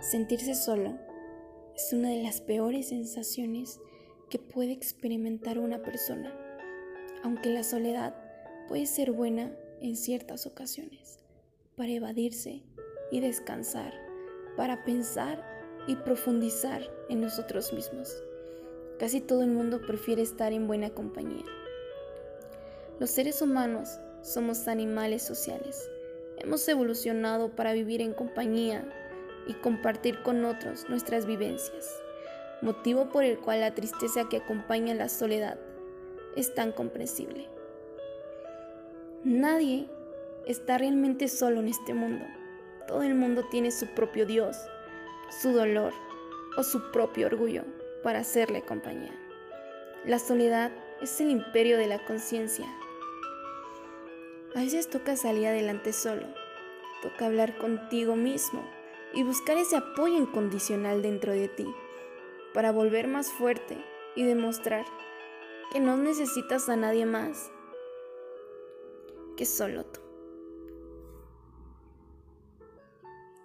Sentirse solo es una de las peores sensaciones que puede experimentar una persona, aunque la soledad puede ser buena en ciertas ocasiones, para evadirse y descansar, para pensar y profundizar en nosotros mismos. Casi todo el mundo prefiere estar en buena compañía. Los seres humanos somos animales sociales. Hemos evolucionado para vivir en compañía y compartir con otros nuestras vivencias, motivo por el cual la tristeza que acompaña la soledad es tan comprensible. Nadie está realmente solo en este mundo. Todo el mundo tiene su propio Dios, su dolor o su propio orgullo para hacerle compañía. La soledad es el imperio de la conciencia. A veces toca salir adelante solo, toca hablar contigo mismo y buscar ese apoyo incondicional dentro de ti para volver más fuerte y demostrar que no necesitas a nadie más que solo tú.